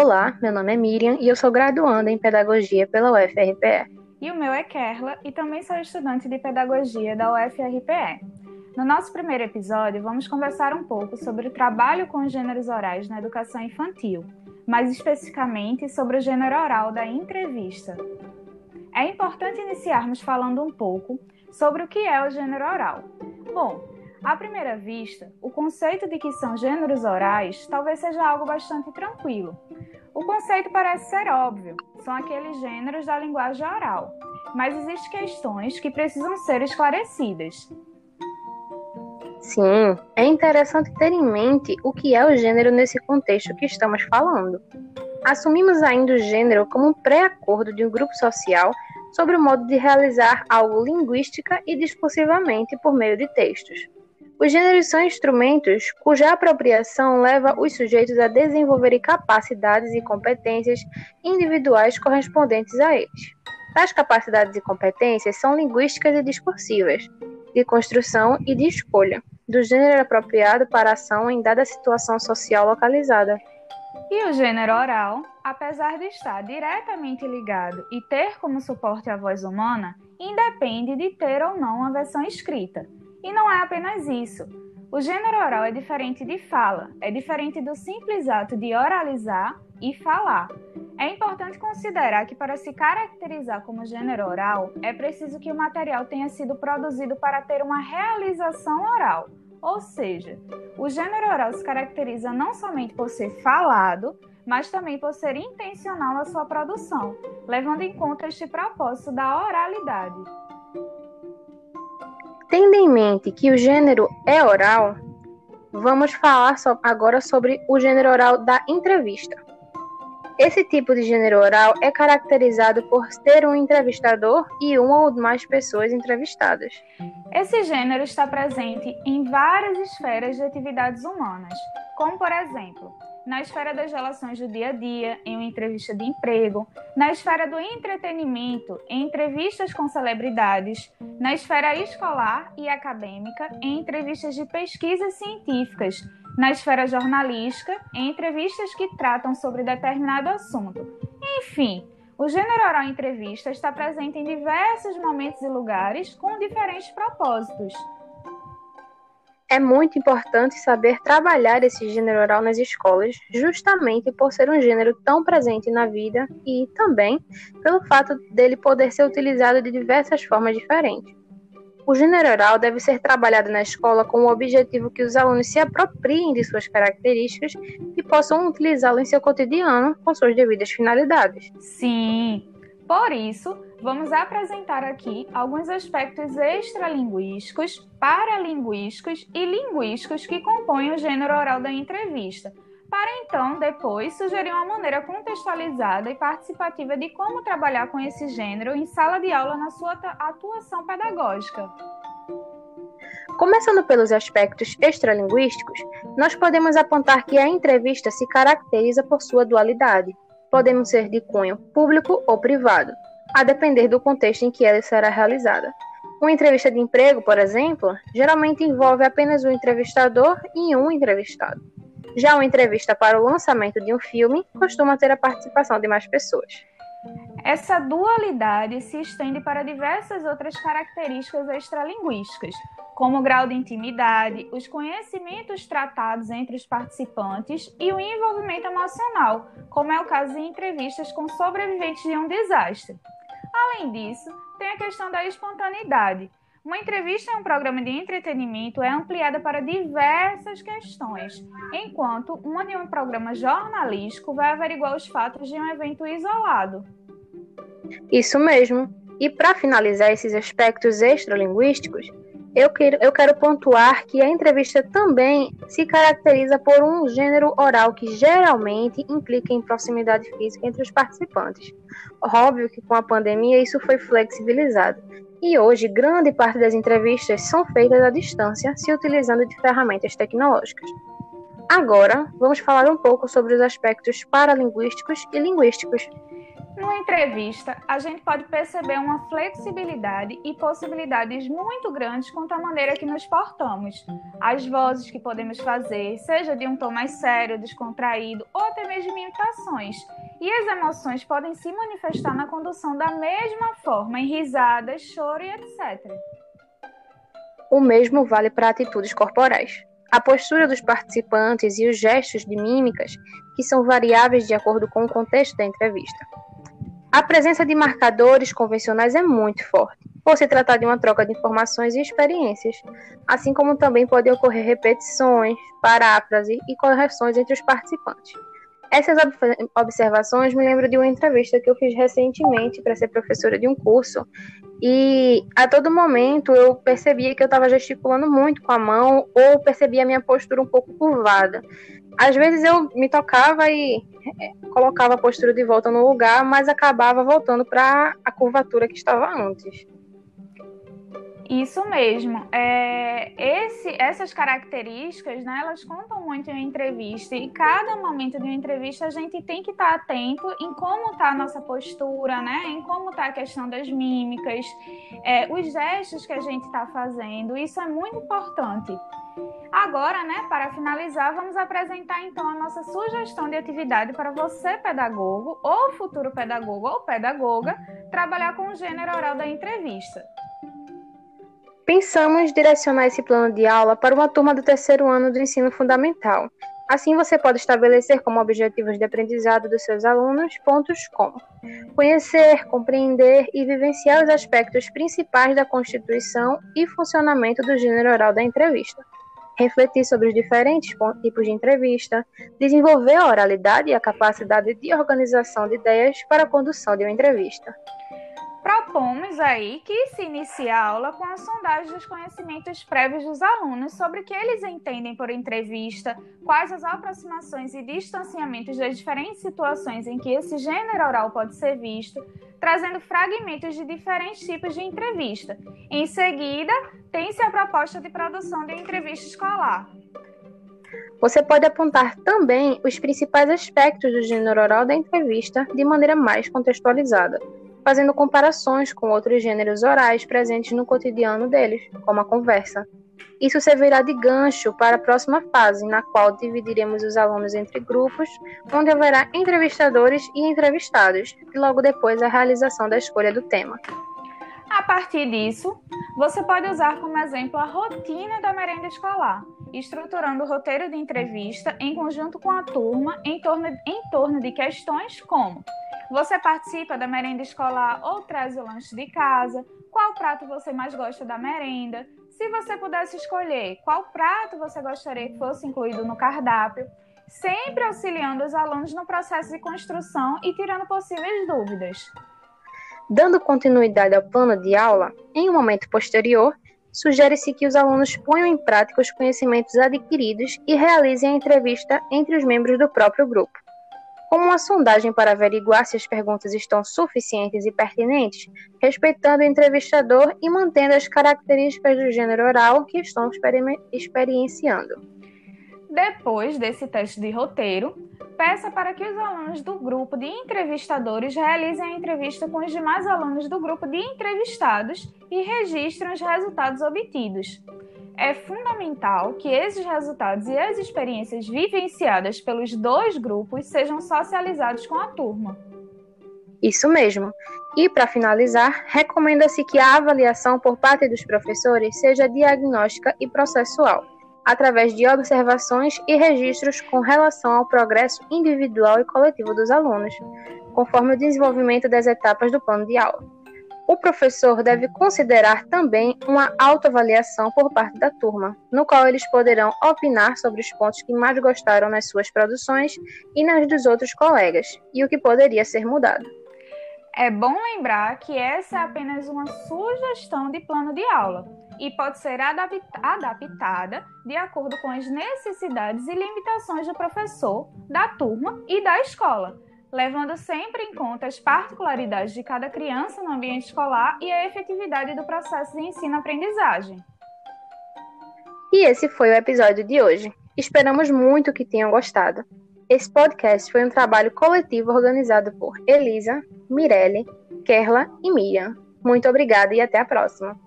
Olá, meu nome é Miriam e eu sou graduanda em Pedagogia pela UFRPE. E o meu é Kerla e também sou estudante de Pedagogia da UFRPE. No nosso primeiro episódio, vamos conversar um pouco sobre o trabalho com os gêneros orais na educação infantil, mais especificamente sobre o gênero oral da entrevista. É importante iniciarmos falando um pouco sobre o que é o gênero oral. Bom, à primeira vista, o conceito de que são gêneros orais talvez seja algo bastante tranquilo. O conceito parece ser óbvio, são aqueles gêneros da linguagem oral, mas existem questões que precisam ser esclarecidas. Sim, é interessante ter em mente o que é o gênero nesse contexto que estamos falando. Assumimos ainda o gênero como um pré-acordo de um grupo social sobre o modo de realizar algo linguística e discursivamente por meio de textos. Os gêneros são instrumentos cuja apropriação leva os sujeitos a desenvolverem capacidades e competências individuais correspondentes a eles. Tais capacidades e competências são linguísticas e discursivas, de construção e de escolha, do gênero apropriado para ação em dada situação social localizada. E o gênero oral, apesar de estar diretamente ligado e ter como suporte a voz humana, independe de ter ou não uma versão escrita. E não é apenas isso. O gênero oral é diferente de fala, é diferente do simples ato de oralizar e falar. É importante considerar que, para se caracterizar como gênero oral, é preciso que o material tenha sido produzido para ter uma realização oral. Ou seja, o gênero oral se caracteriza não somente por ser falado, mas também por ser intencional na sua produção, levando em conta este propósito da oralidade. Tendo em mente que o gênero é oral, vamos falar agora sobre o gênero oral da entrevista. Esse tipo de gênero oral é caracterizado por ter um entrevistador e uma ou mais pessoas entrevistadas. Esse gênero está presente em várias esferas de atividades humanas, como por exemplo, na esfera das relações do dia a dia, em uma entrevista de emprego, na esfera do entretenimento, em entrevistas com celebridades, na esfera escolar e acadêmica, em entrevistas de pesquisas científicas, na esfera jornalística, em entrevistas que tratam sobre determinado assunto. Enfim, o gênero oral entrevista está presente em diversos momentos e lugares com diferentes propósitos. É muito importante saber trabalhar esse gênero oral nas escolas, justamente por ser um gênero tão presente na vida e também pelo fato dele poder ser utilizado de diversas formas diferentes. O gênero oral deve ser trabalhado na escola com o objetivo que os alunos se apropriem de suas características e possam utilizá-lo em seu cotidiano com suas devidas finalidades. Sim, por isso, vamos apresentar aqui alguns aspectos extralinguísticos, paralinguísticos e linguísticos que compõem o gênero oral da entrevista, para então, depois, sugerir uma maneira contextualizada e participativa de como trabalhar com esse gênero em sala de aula na sua atuação pedagógica. Começando pelos aspectos extralinguísticos, nós podemos apontar que a entrevista se caracteriza por sua dualidade podemos ser de cunho público ou privado, a depender do contexto em que ela será realizada. Uma entrevista de emprego, por exemplo, geralmente envolve apenas o entrevistador e um entrevistado. Já uma entrevista para o lançamento de um filme costuma ter a participação de mais pessoas. Essa dualidade se estende para diversas outras características extralinguísticas, como o grau de intimidade, os conhecimentos tratados entre os participantes e o envolvimento emocional, como é o caso de entrevistas com sobreviventes de um desastre. Além disso, tem a questão da espontaneidade. Uma entrevista em um programa de entretenimento é ampliada para diversas questões, enquanto uma de um programa jornalístico vai averiguar os fatos de um evento isolado. Isso mesmo. E para finalizar esses aspectos extralinguísticos, eu quero, eu quero pontuar que a entrevista também se caracteriza por um gênero oral que geralmente implica em proximidade física entre os participantes. Óbvio que com a pandemia isso foi flexibilizado. E hoje, grande parte das entrevistas são feitas à distância, se utilizando de ferramentas tecnológicas. Agora, vamos falar um pouco sobre os aspectos paralinguísticos e linguísticos. Numa entrevista, a gente pode perceber uma flexibilidade e possibilidades muito grandes quanto à maneira que nos portamos, as vozes que podemos fazer, seja de um tom mais sério, descontraído ou até mesmo imitações. E as emoções podem se manifestar na condução da mesma forma, em risadas, choro e etc. O mesmo vale para atitudes corporais. A postura dos participantes e os gestos de mímicas, que são variáveis de acordo com o contexto da entrevista. A presença de marcadores convencionais é muito forte, por se tratar de uma troca de informações e experiências, assim como também podem ocorrer repetições, paráfrase e correções entre os participantes. Essas observações me lembram de uma entrevista que eu fiz recentemente para ser professora de um curso e a todo momento eu percebia que eu estava gesticulando muito com a mão ou percebia a minha postura um pouco curvada. Às vezes eu me tocava e é, colocava a postura de volta no lugar, mas acabava voltando para a curvatura que estava antes. Isso mesmo. É, esse, essas características, né, elas contam muito em uma entrevista e cada momento de uma entrevista a gente tem que estar atento em como está a nossa postura, né, em como está a questão das mímicas, é, os gestos que a gente está fazendo. Isso é muito importante. Agora, né, para finalizar, vamos apresentar então a nossa sugestão de atividade para você, pedagogo, ou futuro pedagogo ou pedagoga, trabalhar com o gênero oral da entrevista. Pensamos direcionar esse plano de aula para uma turma do terceiro ano do ensino fundamental. Assim, você pode estabelecer como objetivos de aprendizado dos seus alunos pontos como conhecer, compreender e vivenciar os aspectos principais da constituição e funcionamento do gênero oral da entrevista, refletir sobre os diferentes tipos de entrevista, desenvolver a oralidade e a capacidade de organização de ideias para a condução de uma entrevista propomos aí que se inicie a aula com a sondagem dos conhecimentos prévios dos alunos sobre o que eles entendem por entrevista, quais as aproximações e distanciamentos das diferentes situações em que esse gênero oral pode ser visto, trazendo fragmentos de diferentes tipos de entrevista. Em seguida, tem-se a proposta de produção de entrevista escolar. Você pode apontar também os principais aspectos do gênero oral da entrevista de maneira mais contextualizada fazendo comparações com outros gêneros orais presentes no cotidiano deles, como a conversa. Isso servirá de gancho para a próxima fase, na qual dividiremos os alunos entre grupos, onde haverá entrevistadores e entrevistados, e logo depois a realização da escolha do tema. A partir disso, você pode usar como exemplo a rotina da merenda escolar, estruturando o roteiro de entrevista em conjunto com a turma em torno, em torno de questões como você participa da merenda escolar ou traz o lanche de casa? Qual prato você mais gosta da merenda? Se você pudesse escolher qual prato você gostaria que fosse incluído no cardápio, sempre auxiliando os alunos no processo de construção e tirando possíveis dúvidas. Dando continuidade ao plano de aula, em um momento posterior, sugere-se que os alunos ponham em prática os conhecimentos adquiridos e realizem a entrevista entre os membros do próprio grupo como uma sondagem para averiguar se as perguntas estão suficientes e pertinentes, respeitando o entrevistador e mantendo as características do gênero oral que estão experienciando. Depois desse teste de roteiro, peça para que os alunos do grupo de entrevistadores realizem a entrevista com os demais alunos do grupo de entrevistados e registrem os resultados obtidos é fundamental que esses resultados e as experiências vivenciadas pelos dois grupos sejam socializados com a turma. Isso mesmo. E, para finalizar, recomenda-se que a avaliação por parte dos professores seja diagnóstica e processual, através de observações e registros com relação ao progresso individual e coletivo dos alunos, conforme o desenvolvimento das etapas do plano de aula o professor deve considerar também uma autoavaliação por parte da turma, no qual eles poderão opinar sobre os pontos que mais gostaram nas suas produções e nas dos outros colegas, e o que poderia ser mudado. É bom lembrar que essa é apenas uma sugestão de plano de aula e pode ser adaptada de acordo com as necessidades e limitações do professor, da turma e da escola levando sempre em conta as particularidades de cada criança no ambiente escolar e a efetividade do processo de ensino-aprendizagem. E esse foi o episódio de hoje. Esperamos muito que tenham gostado. Esse podcast foi um trabalho coletivo organizado por Elisa, Mirelle, Kerla e Miriam. Muito obrigada e até a próxima.